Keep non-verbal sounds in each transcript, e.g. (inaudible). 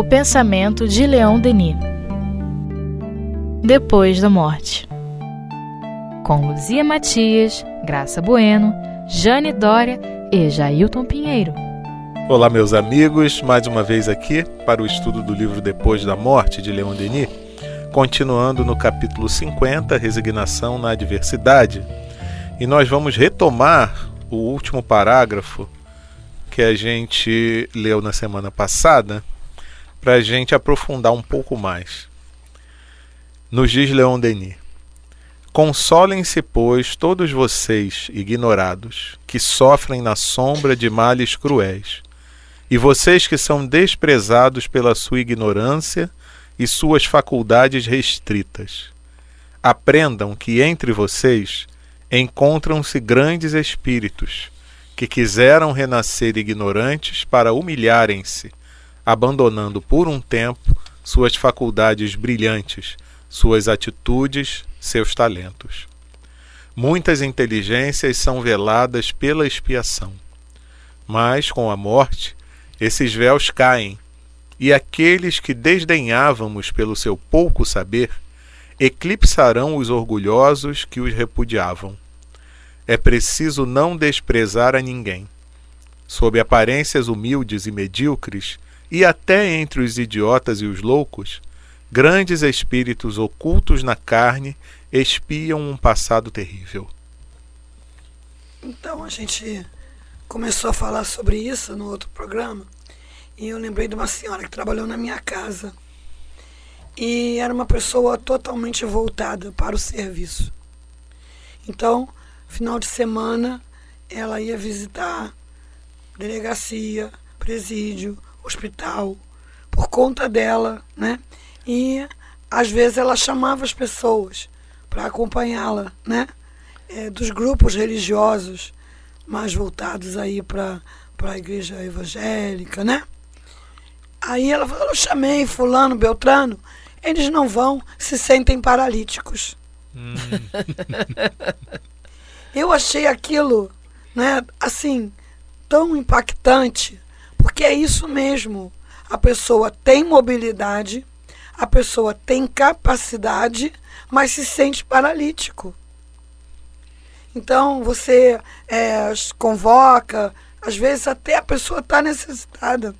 O pensamento de Leon Denis. Depois da morte. Com Luzia Matias, Graça Bueno, Jane Dória e Jailton Pinheiro. Olá, meus amigos, mais uma vez aqui para o estudo do livro Depois da Morte de Leon Denis, continuando no capítulo 50, Resignação na Adversidade. E nós vamos retomar o último parágrafo que a gente leu na semana passada, para a gente aprofundar um pouco mais. Nos diz Leon Denis: Consolem-se, pois, todos vocês, ignorados, que sofrem na sombra de males cruéis, e vocês que são desprezados pela sua ignorância e suas faculdades restritas. Aprendam que entre vocês encontram-se grandes espíritos que quiseram renascer ignorantes para humilharem-se, abandonando por um tempo suas faculdades brilhantes, suas atitudes, seus talentos. Muitas inteligências são veladas pela expiação, mas com a morte esses véus caem, e aqueles que desdenhávamos pelo seu pouco saber eclipsarão os orgulhosos que os repudiavam é preciso não desprezar a ninguém. Sob aparências humildes e medíocres, e até entre os idiotas e os loucos, grandes espíritos ocultos na carne espiam um passado terrível. Então a gente começou a falar sobre isso no outro programa e eu lembrei de uma senhora que trabalhou na minha casa e era uma pessoa totalmente voltada para o serviço. Então final de semana ela ia visitar delegacia, presídio, hospital, por conta dela, né? E às vezes ela chamava as pessoas para acompanhá-la, né? É, dos grupos religiosos mais voltados aí para a igreja evangélica, né? Aí ela falou, eu chamei fulano, beltrano, eles não vão, se sentem paralíticos. Hum. (laughs) Eu achei aquilo, né, assim, tão impactante, porque é isso mesmo. A pessoa tem mobilidade, a pessoa tem capacidade, mas se sente paralítico. Então você é, convoca, às vezes até a pessoa está necessitada.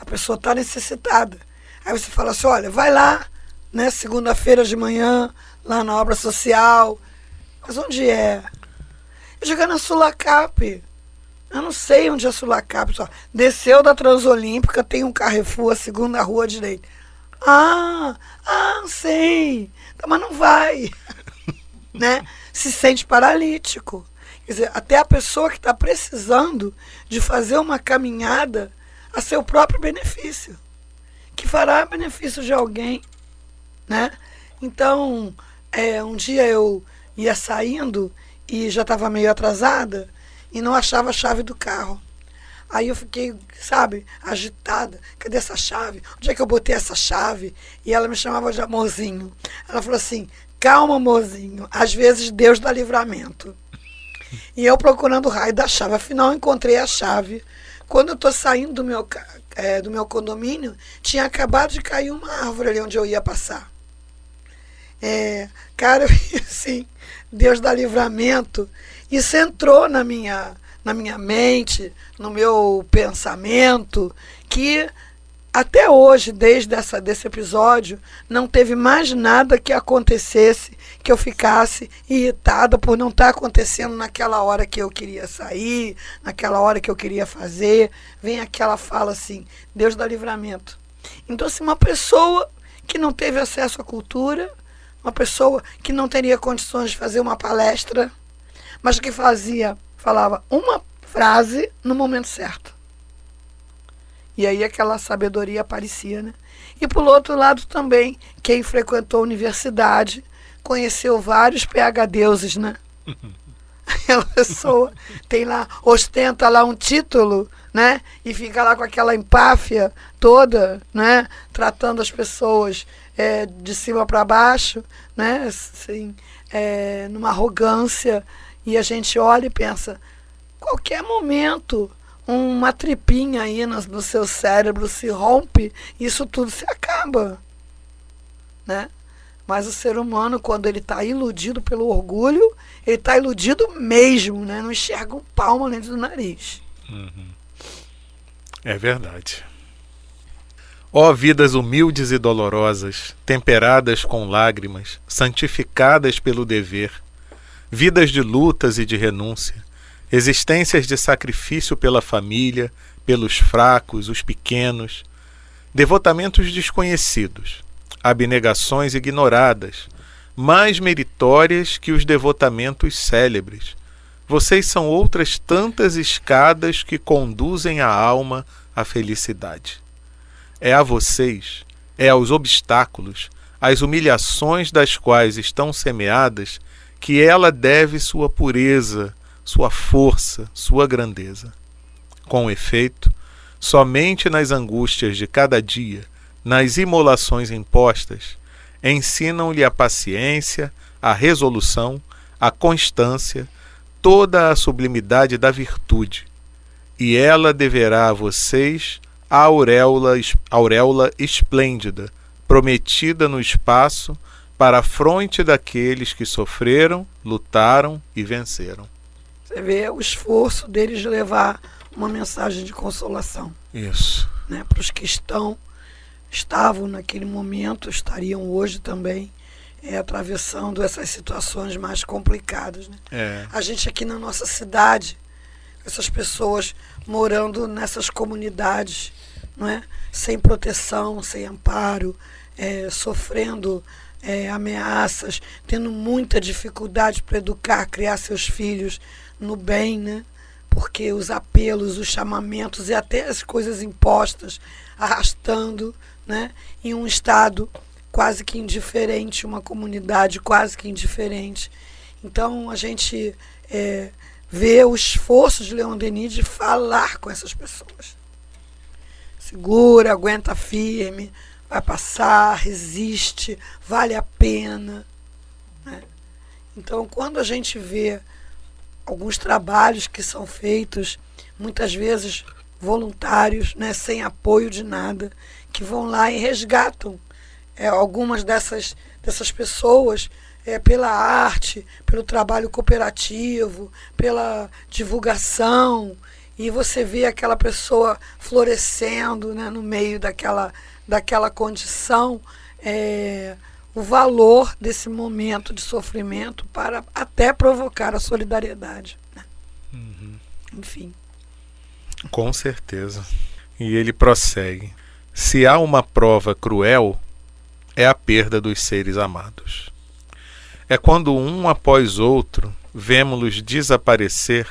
A pessoa está necessitada. Aí você fala assim, olha, vai lá, né, segunda-feira de manhã, lá na obra social. Mas onde é? Jogar na Sulacap. Eu não sei onde é Sulacap. Só. Desceu da Transolímpica, tem um Carrefour, a segunda rua direita. Ah, ah, sei. Tá, mas não vai. (laughs) né? Se sente paralítico. Quer dizer, até a pessoa que está precisando de fazer uma caminhada a seu próprio benefício, que fará benefício de alguém, né? Então, é, um dia eu ia saindo e já estava meio atrasada e não achava a chave do carro. Aí eu fiquei, sabe, agitada. Cadê essa chave? Onde é que eu botei essa chave? E ela me chamava de amorzinho. Ela falou assim: calma, amorzinho. Às vezes Deus dá livramento. E eu procurando o raio da chave. Afinal, encontrei a chave. Quando eu estou saindo do meu, é, do meu condomínio, tinha acabado de cair uma árvore ali onde eu ia passar. É, cara, (laughs) assim, Deus dá livramento. Isso entrou na minha, na minha mente, no meu pensamento, que até hoje, desde essa, desse episódio, não teve mais nada que acontecesse que eu ficasse irritada por não estar tá acontecendo naquela hora que eu queria sair, naquela hora que eu queria fazer. Vem aquela fala assim: Deus dá livramento. Então, se uma pessoa que não teve acesso à cultura, uma pessoa que não teria condições de fazer uma palestra, mas que fazia, falava uma frase no momento certo. E aí aquela sabedoria aparecia, né? E por outro lado também, quem frequentou a universidade conheceu vários PhDeuses, né? (laughs) Aquela pessoa tem lá, ostenta lá um título, né? E fica lá com aquela empáfia toda, né? Tratando as pessoas é, de cima para baixo, né? Assim, é, numa arrogância. E a gente olha e pensa, qualquer momento uma tripinha aí no, no seu cérebro se rompe, isso tudo se acaba. Né? Mas o ser humano, quando ele está iludido pelo orgulho, ele está iludido mesmo, né? não enxerga um palmo dentro do nariz. Uhum. É verdade. Ó vidas humildes e dolorosas, temperadas com lágrimas, santificadas pelo dever, vidas de lutas e de renúncia, existências de sacrifício pela família, pelos fracos, os pequenos, devotamentos desconhecidos, abnegações ignoradas, mais meritórias que os devotamentos célebres. Vocês são outras tantas escadas que conduzem a alma à felicidade. É a vocês, é aos obstáculos, às humilhações das quais estão semeadas, que ela deve sua pureza, sua força, sua grandeza. Com efeito, somente nas angústias de cada dia, nas imolações impostas, ensinam-lhe a paciência, a resolução, a constância, toda a sublimidade da virtude, e ela deverá a vocês a auréola, auréola esplêndida, prometida no espaço para a fronte daqueles que sofreram, lutaram e venceram. Você vê o esforço deles de levar uma mensagem de consolação. Isso. Né, Para os que estão, estavam naquele momento, estariam hoje também é, atravessando essas situações mais complicadas. Né? É. A gente aqui na nossa cidade, essas pessoas morando nessas comunidades, não é? sem proteção, sem amparo, é, sofrendo é, ameaças, tendo muita dificuldade para educar, criar seus filhos no bem, né? Porque os apelos, os chamamentos e até as coisas impostas, arrastando, né? Em um estado quase que indiferente, uma comunidade quase que indiferente. Então a gente é, vê o esforço de Leon Denis de falar com essas pessoas. Segura, aguenta firme, vai passar, resiste, vale a pena. Né? Então, quando a gente vê alguns trabalhos que são feitos, muitas vezes voluntários, né, sem apoio de nada, que vão lá e resgatam é, algumas dessas, dessas pessoas é, pela arte, pelo trabalho cooperativo, pela divulgação, e você vê aquela pessoa florescendo né, no meio daquela, daquela condição. É, o valor desse momento de sofrimento para até provocar a solidariedade. Né? Uhum. Enfim. Com certeza. E ele prossegue: se há uma prova cruel, é a perda dos seres amados. É quando um após outro vemos-los desaparecer,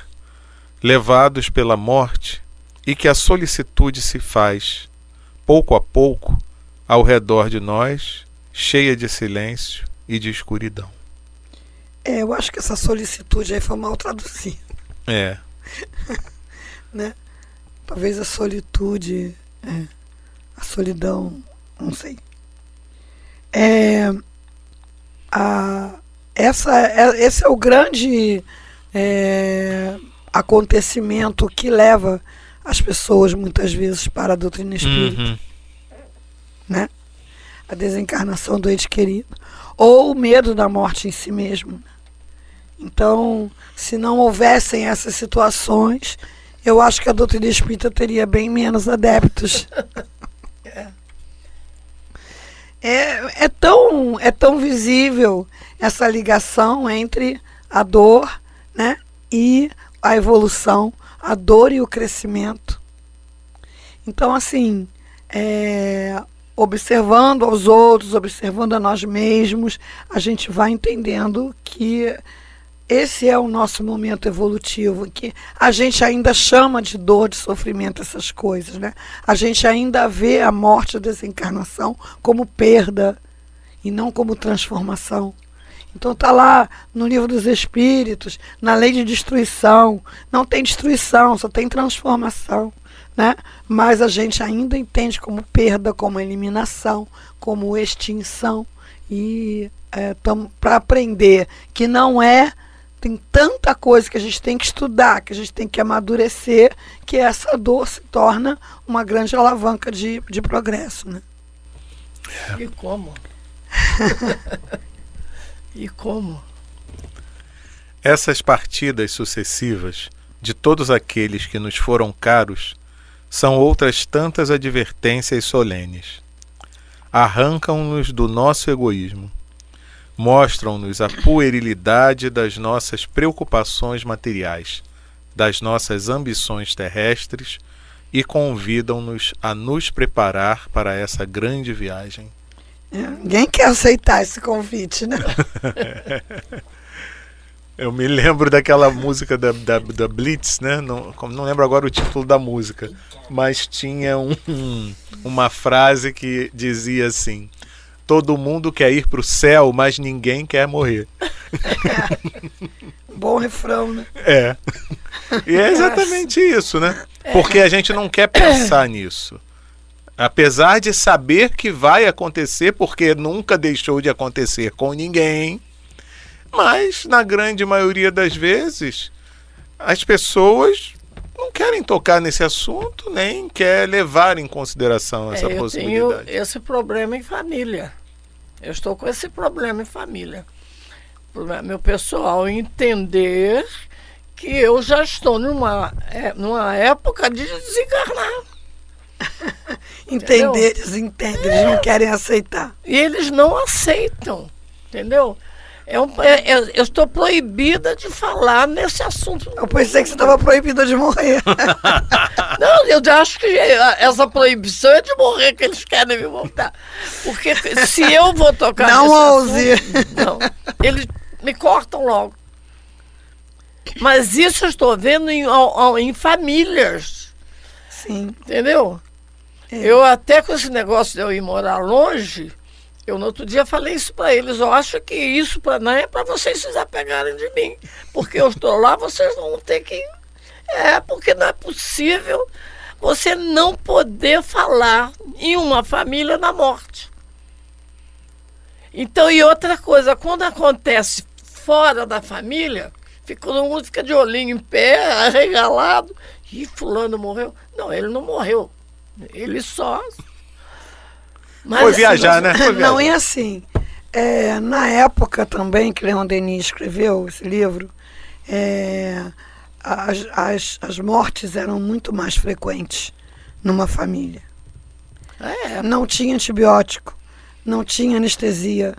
levados pela morte, e que a solicitude se faz, pouco a pouco, ao redor de nós cheia de silêncio e de escuridão. É, eu acho que essa solicitude aí foi mal traduzida. É. (laughs) né? Talvez a solitude, é, a solidão, não sei. É, a, essa, é, esse é o grande é, acontecimento que leva as pessoas muitas vezes para a doutrina espírita. Uhum. Né? a desencarnação do ente querido, ou o medo da morte em si mesmo. Então, se não houvessem essas situações, eu acho que a doutrina espírita teria bem menos adeptos. (laughs) é. É, tão, é tão visível essa ligação entre a dor né, e a evolução, a dor e o crescimento. Então, assim, é, observando aos outros, observando a nós mesmos, a gente vai entendendo que esse é o nosso momento evolutivo, que a gente ainda chama de dor, de sofrimento, essas coisas. Né? A gente ainda vê a morte, a desencarnação como perda e não como transformação. Então está lá no livro dos Espíritos, na lei de destruição. Não tem destruição, só tem transformação né? mas a gente ainda entende como perda, como eliminação, como extinção. E é, para aprender que não é tem tanta coisa que a gente tem que estudar, que a gente tem que amadurecer, que essa dor se torna uma grande alavanca de, de progresso. Né? É. E como? (laughs) e como? Essas partidas sucessivas de todos aqueles que nos foram caros são outras tantas advertências solenes. Arrancam-nos do nosso egoísmo mostram-nos a puerilidade das nossas preocupações materiais, das nossas ambições terrestres e convidam-nos a nos preparar para essa grande viagem. É, ninguém quer aceitar esse convite, né? (laughs) Eu me lembro daquela música da, da, da Blitz, né? Não, não lembro agora o título da música, mas tinha um, uma frase que dizia assim: todo mundo quer ir para o céu, mas ninguém quer morrer. (laughs) Bom refrão, né? É. E é exatamente isso, né? Porque a gente não quer pensar nisso. Apesar de saber que vai acontecer, porque nunca deixou de acontecer com ninguém, mas na grande maioria das vezes as pessoas não querem tocar nesse assunto, nem quer levar em consideração essa é, eu possibilidade. Tenho esse problema em família. Eu estou com esse problema em família. Meu pessoal entender que eu já estou numa, é, numa época de desencarnar. (laughs) Entender, eles entendem, eles não querem aceitar. E eles não aceitam, entendeu? É um, é, é, eu estou proibida de falar nesse assunto. Eu pensei que você estava proibida de morrer. (laughs) Não, eu acho que essa proibição é de morrer que eles querem me voltar. Porque se eu vou tocar Não ouse. Assunto, não, eles me cortam logo. Mas isso eu estou vendo em, em famílias. Sim. Entendeu? É. Eu até com esse negócio de eu ir morar longe, eu no outro dia falei isso para eles. Eu acho que isso pra, não é para vocês se apegarem de mim. Porque eu estou lá, vocês vão ter que. É, porque não é possível você não poder falar em uma família na morte. Então, e outra coisa, quando acontece fora da família, fica, todo mundo fica de olhinho em pé, (laughs) arregalado. E fulano morreu. Não, ele não morreu. Ele só mas, Foi viajar, né? Foi viajar. Não é assim. É, na época também que Leon Denis escreveu esse livro, é, as, as, as mortes eram muito mais frequentes numa família. É. Não tinha antibiótico, não tinha anestesia,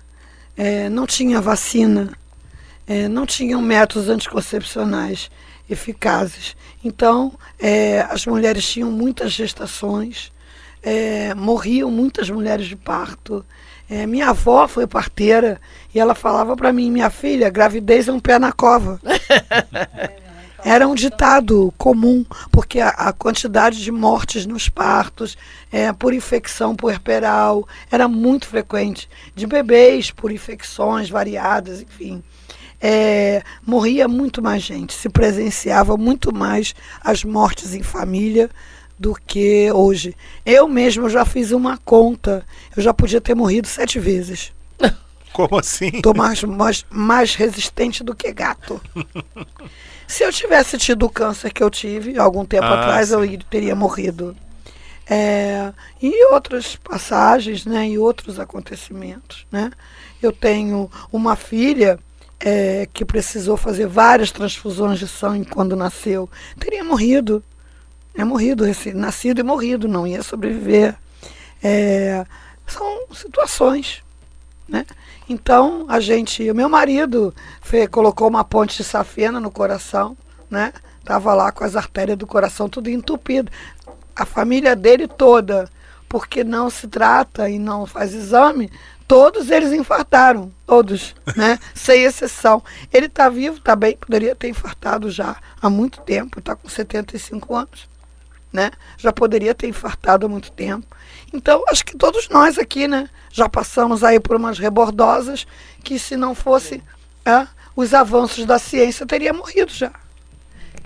é, não tinha vacina, é, não tinham métodos anticoncepcionais eficazes. Então, é, as mulheres tinham muitas gestações, é, morriam muitas mulheres de parto. É, minha avó foi parteira e ela falava para mim, minha filha, gravidez é um pé na cova. (laughs) Era um ditado comum, porque a, a quantidade de mortes nos partos, é, por infecção puerperal, era muito frequente. De bebês por infecções variadas, enfim. É, morria muito mais gente, se presenciava muito mais as mortes em família do que hoje. Eu mesmo já fiz uma conta. Eu já podia ter morrido sete vezes. (laughs) Como assim? Estou mais, mais, mais resistente do que gato. (laughs) Se eu tivesse tido o câncer que eu tive algum tempo ah, atrás, sim. eu teria morrido. É, e outras passagens, né, e outros acontecimentos, né? Eu tenho uma filha é, que precisou fazer várias transfusões de sangue quando nasceu, teria morrido é morrido, nascido e morrido, não ia sobreviver. É, são situações. Né? Então, a gente. O meu marido colocou uma ponte de safena no coração, né? Tava lá com as artérias do coração tudo entupido. A família dele toda, porque não se trata e não faz exame, todos eles infartaram, todos, né? (laughs) Sem exceção. Ele está vivo, está bem, poderia ter infartado já há muito tempo, está com 75 anos né? Já poderia ter infartado há muito tempo. Então, acho que todos nós aqui, né? Já passamos aí por umas rebordosas que se não fosse é, os avanços da ciência, teria morrido já.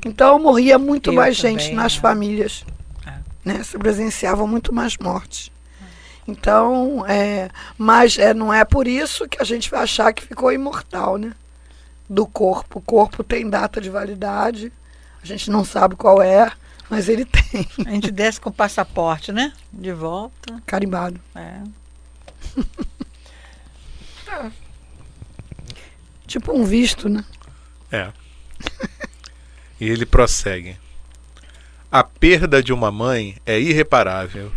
Então, morria muito Eu mais também, gente nas né? famílias. É. Né? Se presenciavam muito mais mortes. Então, é, mas é, não é por isso que a gente vai achar que ficou imortal, né? do corpo. O corpo tem data de validade, a gente não sabe qual é, mas ele (laughs) tem. A gente desce com o passaporte, né? De volta. Carimbado. É. (laughs) Tipo um visto, né? É. E ele prossegue. A perda de uma mãe é irreparável.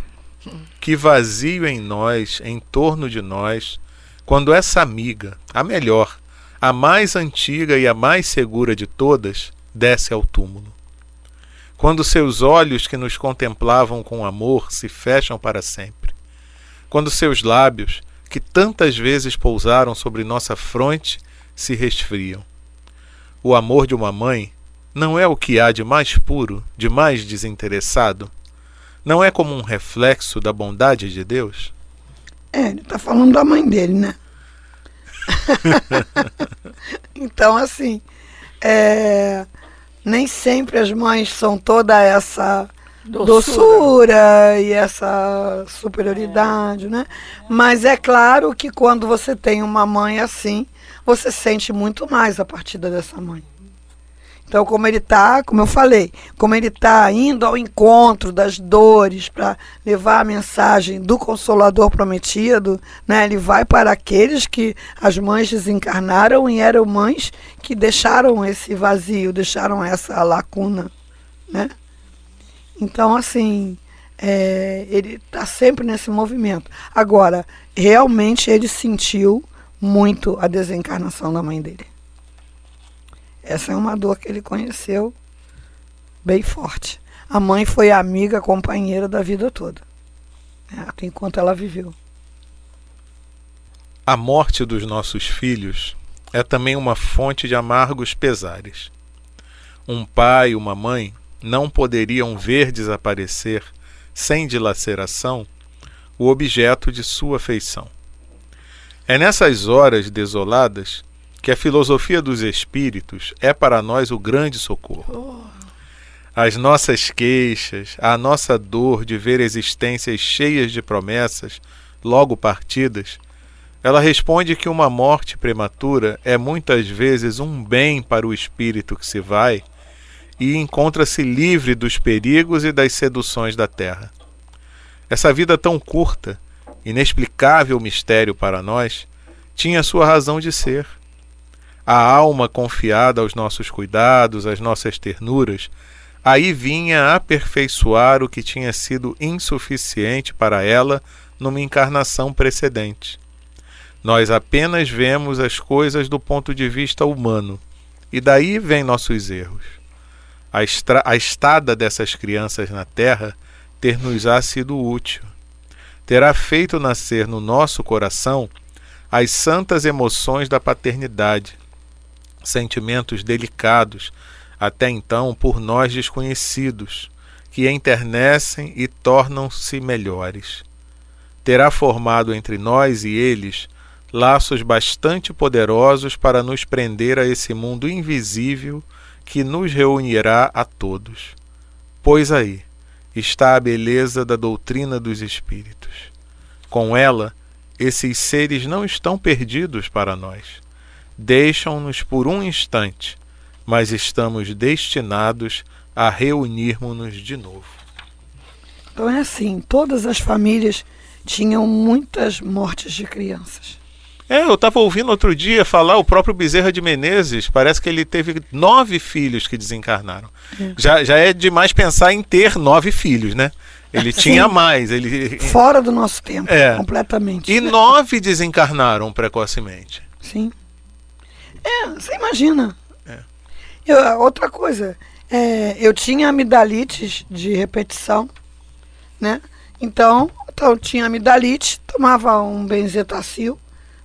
Que vazio em nós, em torno de nós, quando essa amiga, a melhor, a mais antiga e a mais segura de todas, desce ao túmulo. Quando seus olhos que nos contemplavam com amor se fecham para sempre. Quando seus lábios, que tantas vezes pousaram sobre nossa fronte, se resfriam. O amor de uma mãe não é o que há de mais puro, de mais desinteressado? Não é como um reflexo da bondade de Deus? É, ele tá falando da mãe dele, né? (laughs) então, assim, é, nem sempre as mães são toda essa doçura, doçura e essa superioridade, é. né? Mas é claro que quando você tem uma mãe assim, você sente muito mais a partida dessa mãe. Então, como ele está, como eu falei, como ele está indo ao encontro das dores para levar a mensagem do Consolador prometido, né? ele vai para aqueles que as mães desencarnaram e eram mães que deixaram esse vazio, deixaram essa lacuna. Né? Então, assim, é, ele está sempre nesse movimento. Agora, realmente ele sentiu muito a desencarnação da mãe dele. Essa é uma dor que ele conheceu bem forte. A mãe foi amiga, companheira da vida toda, né, enquanto ela viveu. A morte dos nossos filhos é também uma fonte de amargos pesares. Um pai e uma mãe não poderiam ver desaparecer, sem dilaceração, o objeto de sua afeição. É nessas horas desoladas que a filosofia dos espíritos é para nós o grande socorro. As nossas queixas, a nossa dor de ver existências cheias de promessas, logo partidas, ela responde que uma morte prematura é muitas vezes um bem para o espírito que se vai e encontra-se livre dos perigos e das seduções da terra. Essa vida tão curta, inexplicável mistério para nós, tinha sua razão de ser a alma confiada aos nossos cuidados, às nossas ternuras, aí vinha aperfeiçoar o que tinha sido insuficiente para ela numa encarnação precedente. Nós apenas vemos as coisas do ponto de vista humano, e daí vêm nossos erros. A, a estada dessas crianças na terra ter-nos-á sido útil. Terá feito nascer no nosso coração as santas emoções da paternidade, sentimentos delicados, até então por nós desconhecidos, que enternecem e tornam-se melhores. Terá formado entre nós e eles laços bastante poderosos para nos prender a esse mundo invisível que nos reunirá a todos. Pois aí está a beleza da doutrina dos Espíritos. Com ela, esses seres não estão perdidos para nós deixam-nos por um instante, mas estamos destinados a reunirmos-nos de novo. Então é assim, todas as famílias tinham muitas mortes de crianças. É, eu estava ouvindo outro dia falar o próprio Bezerra de Menezes, parece que ele teve nove filhos que desencarnaram. É. Já, já é demais pensar em ter nove filhos, né? Ele Sim. tinha mais. Ele... Fora do nosso tempo, é. completamente. E nove desencarnaram precocemente. Sim. É, você imagina. É. Eu, outra coisa, é, eu tinha amidalites de repetição, né? Então, então tinha amidalite, tomava um benzetacil,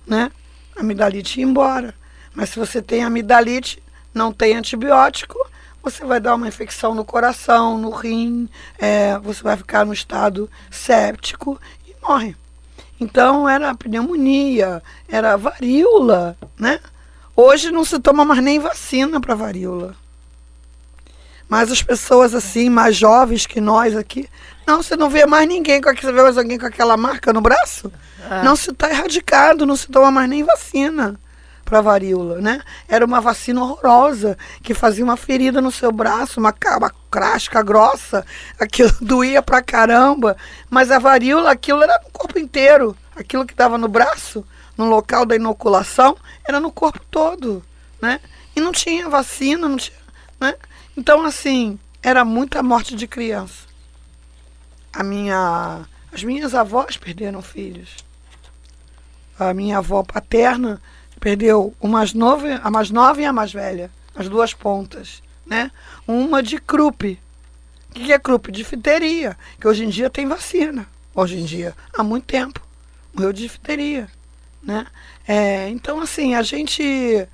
né? Amidalite ia embora. Mas se você tem amidalite, não tem antibiótico, você vai dar uma infecção no coração, no rim, é, você vai ficar no estado séptico e morre. Então era pneumonia, era varíola, né? Hoje não se toma mais nem vacina para varíola. Mas as pessoas assim, mais jovens que nós aqui, não, você não vê mais ninguém com você vê mais alguém com aquela marca no braço? É. Não se está erradicado, não se toma mais nem vacina para varíola, né? Era uma vacina horrorosa que fazia uma ferida no seu braço, uma, uma crasca grossa, aquilo (laughs) doía pra caramba, mas a varíola, aquilo era no corpo inteiro, aquilo que estava no braço, no local da inoculação, era no corpo todo, né? E não tinha vacina, não tinha, né? Então assim, era muita morte de criança. A minha, as minhas avós perderam filhos. A minha avó paterna perdeu umas nove, a mais nova e a mais velha, as duas pontas, né? Uma de crupe. O que é crupe? Difteria, que hoje em dia tem vacina. Hoje em dia, há muito tempo. Morreu de difteria, né? É, então, assim, a gente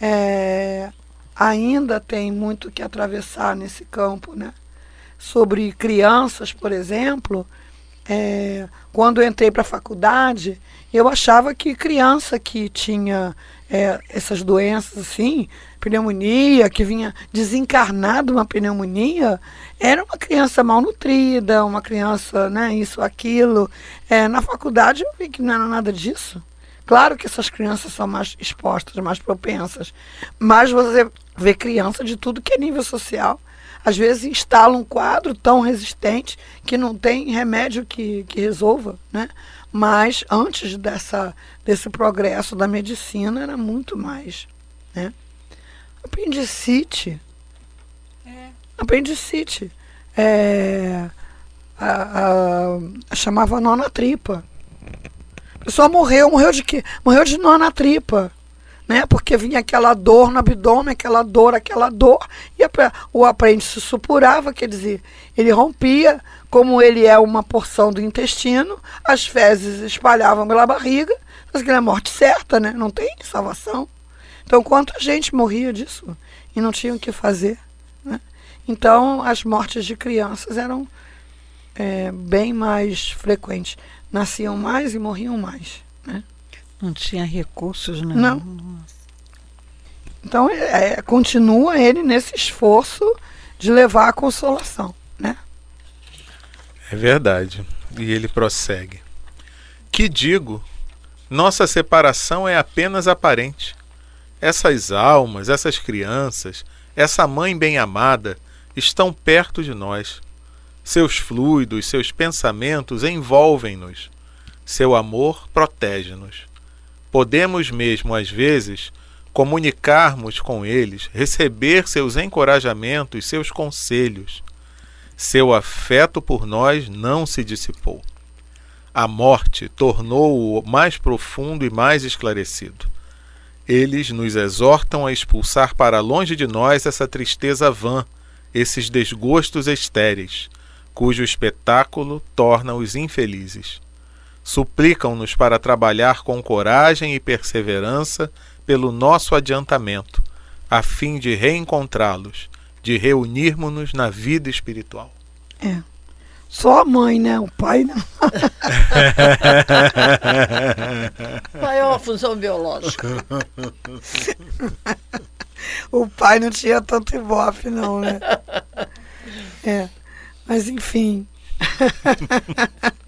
é, ainda tem muito que atravessar nesse campo, né? Sobre crianças, por exemplo, é, quando eu entrei para a faculdade, eu achava que criança que tinha é, essas doenças assim, pneumonia, que vinha desencarnada uma pneumonia, era uma criança mal nutrida, uma criança, né, isso, aquilo. É, na faculdade eu vi que não era nada disso. Claro que essas crianças são mais expostas, mais propensas, mas você vê criança de tudo que é nível social às vezes instala um quadro tão resistente que não tem remédio que, que resolva, né? Mas antes dessa, desse progresso da medicina era muito mais, né? Apendicite. É. Apendicite. É, a, a, a, chamava nona tripa. Pessoa morreu, morreu de quê? Morreu de nona tripa né? Porque vinha aquela dor no abdômen, aquela dor, aquela dor, e o apêndice supurava, quer dizer, ele rompia, como ele é uma porção do intestino, as fezes espalhavam pela barriga, mas que é morte certa, né? Não tem salvação. Então, quanta gente morria disso e não tinha o que fazer, né? Então, as mortes de crianças eram é, bem mais frequentes. Nasciam mais e morriam mais, né? Não tinha recursos, né? Não. Então, é, é, continua ele nesse esforço de levar a consolação, né? É verdade. E ele prossegue. Que digo, nossa separação é apenas aparente. Essas almas, essas crianças, essa mãe bem-amada estão perto de nós. Seus fluidos, seus pensamentos envolvem-nos. Seu amor protege-nos podemos mesmo, às vezes, comunicarmos com eles, receber seus encorajamentos, seus conselhos. Seu afeto por nós não se dissipou. A morte tornou-o mais profundo e mais esclarecido. Eles nos exortam a expulsar para longe de nós essa tristeza vã, esses desgostos estéreis, cujo espetáculo torna-os infelizes suplicam-nos para trabalhar com coragem e perseverança pelo nosso adiantamento, a fim de reencontrá-los, de reunirmos-nos na vida espiritual. É. Só a mãe, né? O pai não. (laughs) o pai é uma função biológica. (laughs) o pai não tinha tanto ibope, não, né? É. Mas enfim.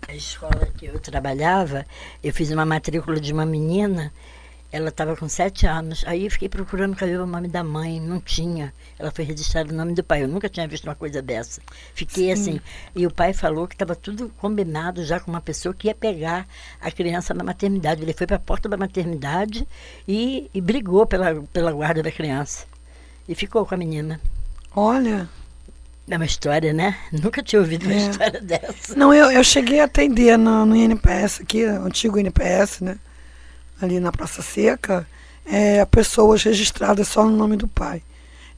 A escola que eu trabalhava, eu fiz uma matrícula de uma menina, ela estava com sete anos. Aí eu fiquei procurando cadê o nome da mãe, não tinha. Ela foi registrada o nome do pai. Eu nunca tinha visto uma coisa dessa. Fiquei Sim. assim. E o pai falou que estava tudo combinado já com uma pessoa que ia pegar a criança na maternidade. Ele foi para a porta da maternidade e, e brigou pela, pela guarda da criança. E ficou com a menina. Olha. É uma história, né? Nunca tinha ouvido uma é. história dessa. Não, eu, eu cheguei a atender no, no INPS aqui, antigo INPS, né? Ali na Praça Seca, é, pessoas registradas só no nome do pai.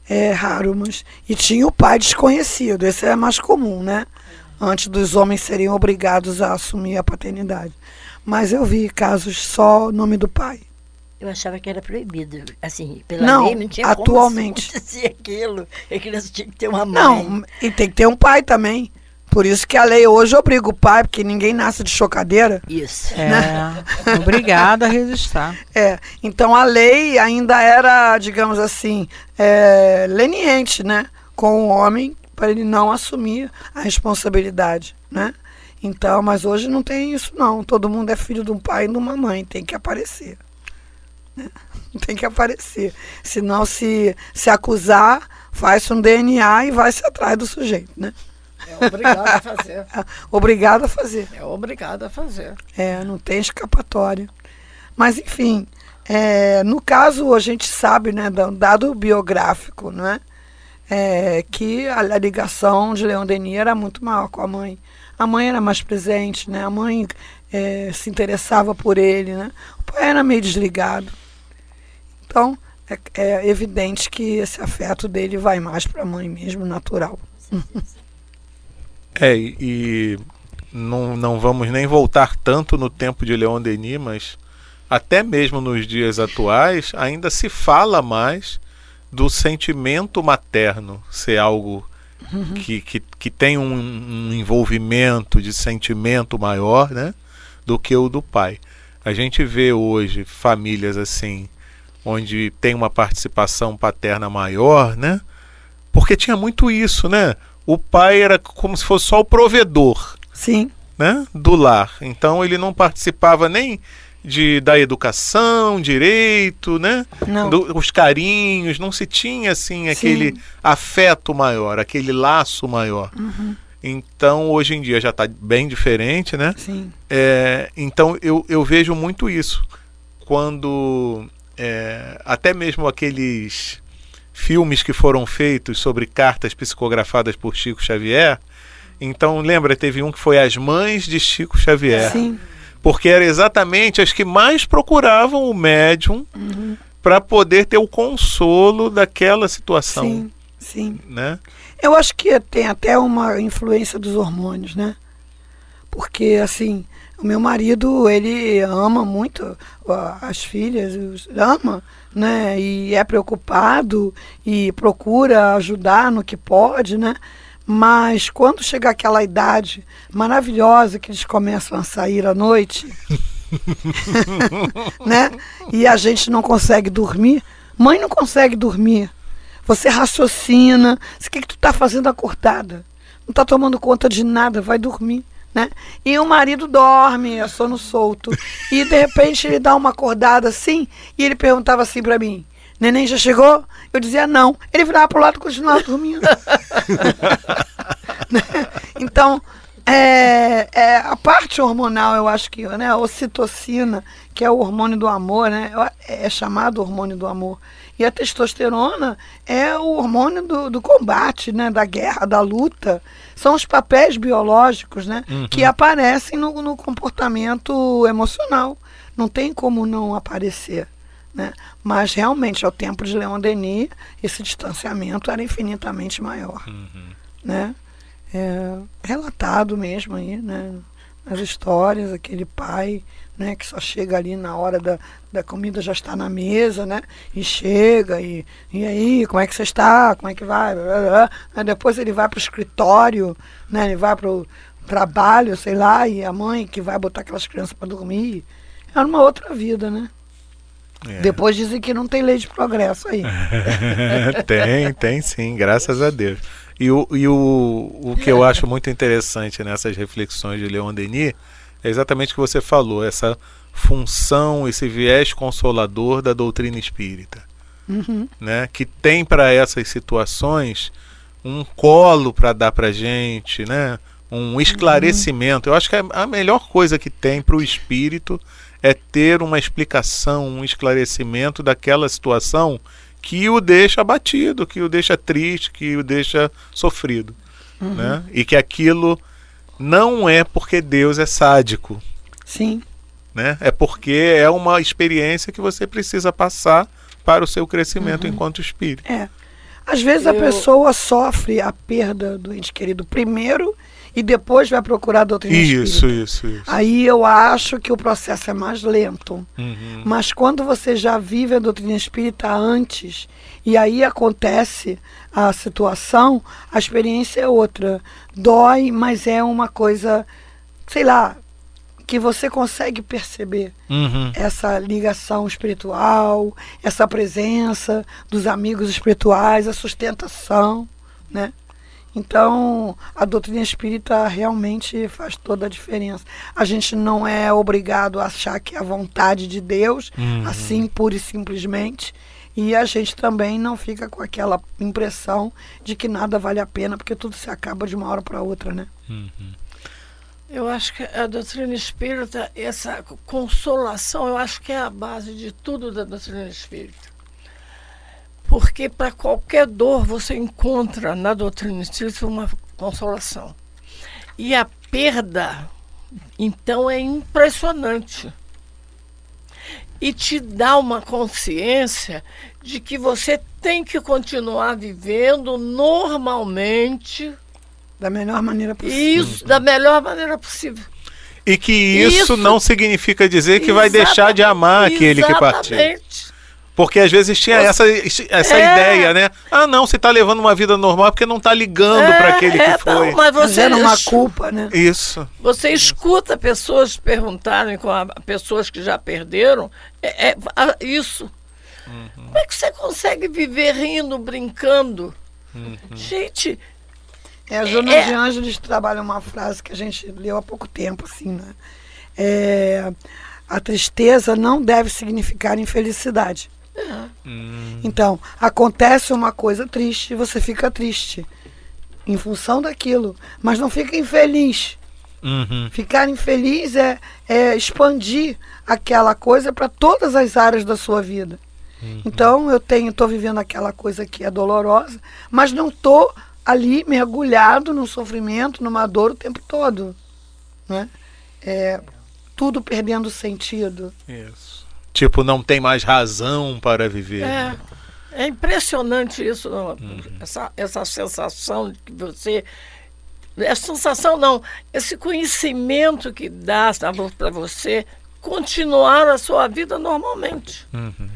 É raro, mas. E tinha o pai desconhecido, esse é mais comum, né? Antes dos homens serem obrigados a assumir a paternidade. Mas eu vi casos só nome do pai. Eu achava que era proibido. Assim, pela não, lei não tinha atualmente. como (laughs) acontecer aquilo. A criança tinha que ter uma mãe. Não, e tem que ter um pai também. Por isso que a lei hoje obriga o pai, porque ninguém nasce de chocadeira. Isso. É, né? obrigada a registrar. (laughs) É, então a lei ainda era, digamos assim, é, leniente, né? Com o homem, para ele não assumir a responsabilidade, né? Então, mas hoje não tem isso não. Todo mundo é filho de um pai e de uma mãe, tem que aparecer. Né? (laughs) Tem que aparecer. Senão, se, se acusar, faz um DNA e vai-se atrás do sujeito, né? É obrigado a fazer. (laughs) obrigado a fazer. É obrigado a fazer. É, não tem escapatória. Mas, enfim, é, no caso, a gente sabe, né, dado biográfico, não é? é que a, a, ligação de Leon Denis era muito maior com a mãe. A mãe era mais presente, né? A mãe é, se interessava por ele, né? O pai era meio desligado. Então, é, é evidente que esse afeto dele vai mais para a mãe mesmo, natural. É, e não, não vamos nem voltar tanto no tempo de Leon Denis, mas até mesmo nos dias atuais ainda se fala mais do sentimento materno ser algo uhum. que, que, que tem um, um, envolvimento de sentimento maior né, do que o do pai. A gente vê hoje famílias assim, onde tem uma participação paterna maior, né? Porque tinha muito isso, né? O pai era como se fosse só o provedor. Sim. Né? Do lar. Então ele não participava nem de, da educação, direito, né? Não. Do, os carinhos, não se tinha assim aquele Sim. afeto maior, aquele laço maior. Uhum. Então, hoje em dia já está bem diferente, né? Sim. É, então, eu, eu vejo muito isso. Quando é, até mesmo aqueles filmes que foram feitos sobre cartas psicografadas por Chico Xavier. Então, lembra, teve um que foi As Mães de Chico Xavier. Sim. Porque eram exatamente as que mais procuravam o médium uhum. para poder ter o consolo daquela situação. Sim, sim. Né? Eu acho que tem até uma influência dos hormônios, né? Porque, assim, o meu marido, ele ama muito as filhas, ama, né? E é preocupado e procura ajudar no que pode, né? Mas quando chegar aquela idade maravilhosa que eles começam a sair à noite, (laughs) né? E a gente não consegue dormir, mãe não consegue dormir. Você raciocina, o que, que tu está fazendo acordada? Não está tomando conta de nada, vai dormir né? E o marido dorme, é sono solto. E de repente ele dá uma acordada assim, e ele perguntava assim para mim: Neném já chegou? Eu dizia não. Ele virava pro lado e continuava dormindo. (laughs) então, é, é, a parte hormonal, eu acho que, né, a ocitocina, que é o hormônio do amor, né, é chamado hormônio do amor. E a testosterona é o hormônio do, do combate, né, da guerra, da luta. São os papéis biológicos né, uhum. que aparecem no, no comportamento emocional. Não tem como não aparecer. Né? Mas realmente, ao tempo de Leon Denis, esse distanciamento era infinitamente maior. Uhum. Né? É, relatado mesmo aí, né? Nas histórias, aquele pai né, que só chega ali na hora da, da comida, já está na mesa, né? E chega, e, e aí, como é que você está? Como é que vai? Aí depois ele vai para o escritório, né? Ele vai para o trabalho, sei lá, e a mãe que vai botar aquelas crianças para dormir. É uma outra vida, né? É. Depois dizem que não tem lei de progresso aí. (laughs) tem, tem sim, graças a Deus. E, o, e o, o que eu acho muito interessante nessas reflexões de Leon Denis é exatamente o que você falou, essa função, esse viés consolador da doutrina espírita. Uhum. Né? Que tem para essas situações um colo para dar para gente, né? um esclarecimento. Uhum. Eu acho que a melhor coisa que tem para o espírito é ter uma explicação, um esclarecimento daquela situação que o deixa abatido, que o deixa triste, que o deixa sofrido. Uhum. Né? E que aquilo não é porque Deus é sádico. Sim. Né? É porque é uma experiência que você precisa passar para o seu crescimento uhum. enquanto espírito. É. Às vezes Eu... a pessoa sofre a perda do ente querido primeiro e depois vai procurar a doutrina isso, espírita. Isso, isso, Aí eu acho que o processo é mais lento. Uhum. Mas quando você já vive a doutrina espírita antes, e aí acontece a situação, a experiência é outra. Dói, mas é uma coisa, sei lá, que você consegue perceber uhum. essa ligação espiritual, essa presença dos amigos espirituais, a sustentação, né? Então, a doutrina espírita realmente faz toda a diferença. A gente não é obrigado a achar que é a vontade de Deus, Uhum. assim, pura e simplesmente. E a gente também não fica com aquela impressão de que nada vale a pena, porque tudo se acaba de uma hora para outra, né? Eu acho que a doutrina espírita, essa consolação, eu acho que é a base de tudo da doutrina espírita. Porque para qualquer dor você encontra na doutrina espírita uma consolação. E a perda, então, é impressionante. E te dá uma consciência de que você tem que continuar vivendo normalmente Da melhor maneira possível. isso da melhor maneira possível. E que isso, Isso. não significa dizer que vai deixar de amar aquele que partiu. Exatamente. Porque às vezes tinha essa, essa É. ideia, né? Ah, não, você tá levando uma vida normal porque não tá ligando para aquele É, que foi. Não, mas você, era uma culpa, né? Isso. você escuta pessoas perguntarem com a, pessoas que já perderam é, é, a- isso. Uhum. Como é que você consegue viver rindo, brincando? Uhum. Gente, É, a Joana É- de Ângeles trabalha uma frase que a gente leu há pouco tempo, assim, né? É, a tristeza não deve significar infelicidade. Hum, Então, acontece uma coisa triste e você fica triste em função daquilo, mas não fica infeliz. uhum, Ficar infeliz é, é expandir aquela coisa para todas as áreas da sua vida. Então eu tenho, estou vivendo aquela coisa que é dolorosa, mas não estou ali mergulhado no sofrimento, numa dor o tempo todo, né? É, tudo perdendo sentido. Isso. Tipo, não tem mais razão para viver. é, é impressionante isso? Uhum. essa, essa sensação de que você. Essa sensação não, esse conhecimento que dá para você continuar a sua vida normalmente. Uhum.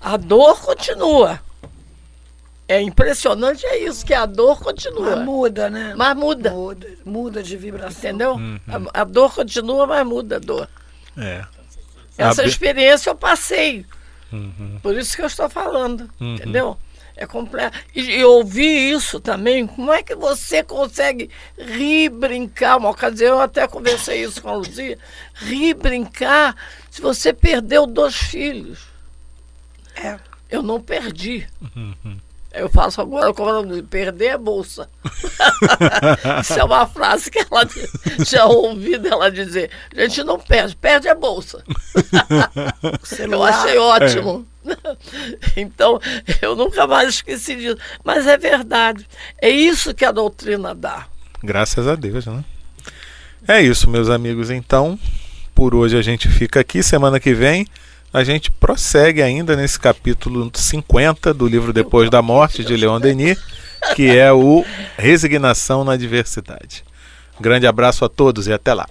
A dor continua. É impressionante, é isso, que a dor Mas continua. muda, né? Mas muda, Muda, muda de vibração. entendeu? Uhum. A, a dor continua, mas muda a dor. É. Essa experiência eu passei. Uhum. Por isso que eu estou falando, Uhum. entendeu? É completo. E, e ouvir isso também, como é que você consegue rir, brincar? Uma ocasião eu até conversei isso com a Luzia. Rir, brincar, se você perdeu dois filhos. É. Eu não perdi. Eu faço agora como ela diz, perder é bolsa. (laughs) Isso é uma frase que ela já ouvi dela dizer. A gente não perde, perde é bolsa. (laughs) Eu achei ótimo. Então, eu nunca mais esqueci disso. Mas é verdade. É isso que a doutrina dá. Graças a Deus, né? É isso, meus amigos. Então, por hoje a gente fica aqui. Semana que vem a gente prossegue ainda nesse capítulo 50 do livro Depois da Morte de Leon Denis, que é o Resignação na Diversidade. Grande abraço a todos e até lá.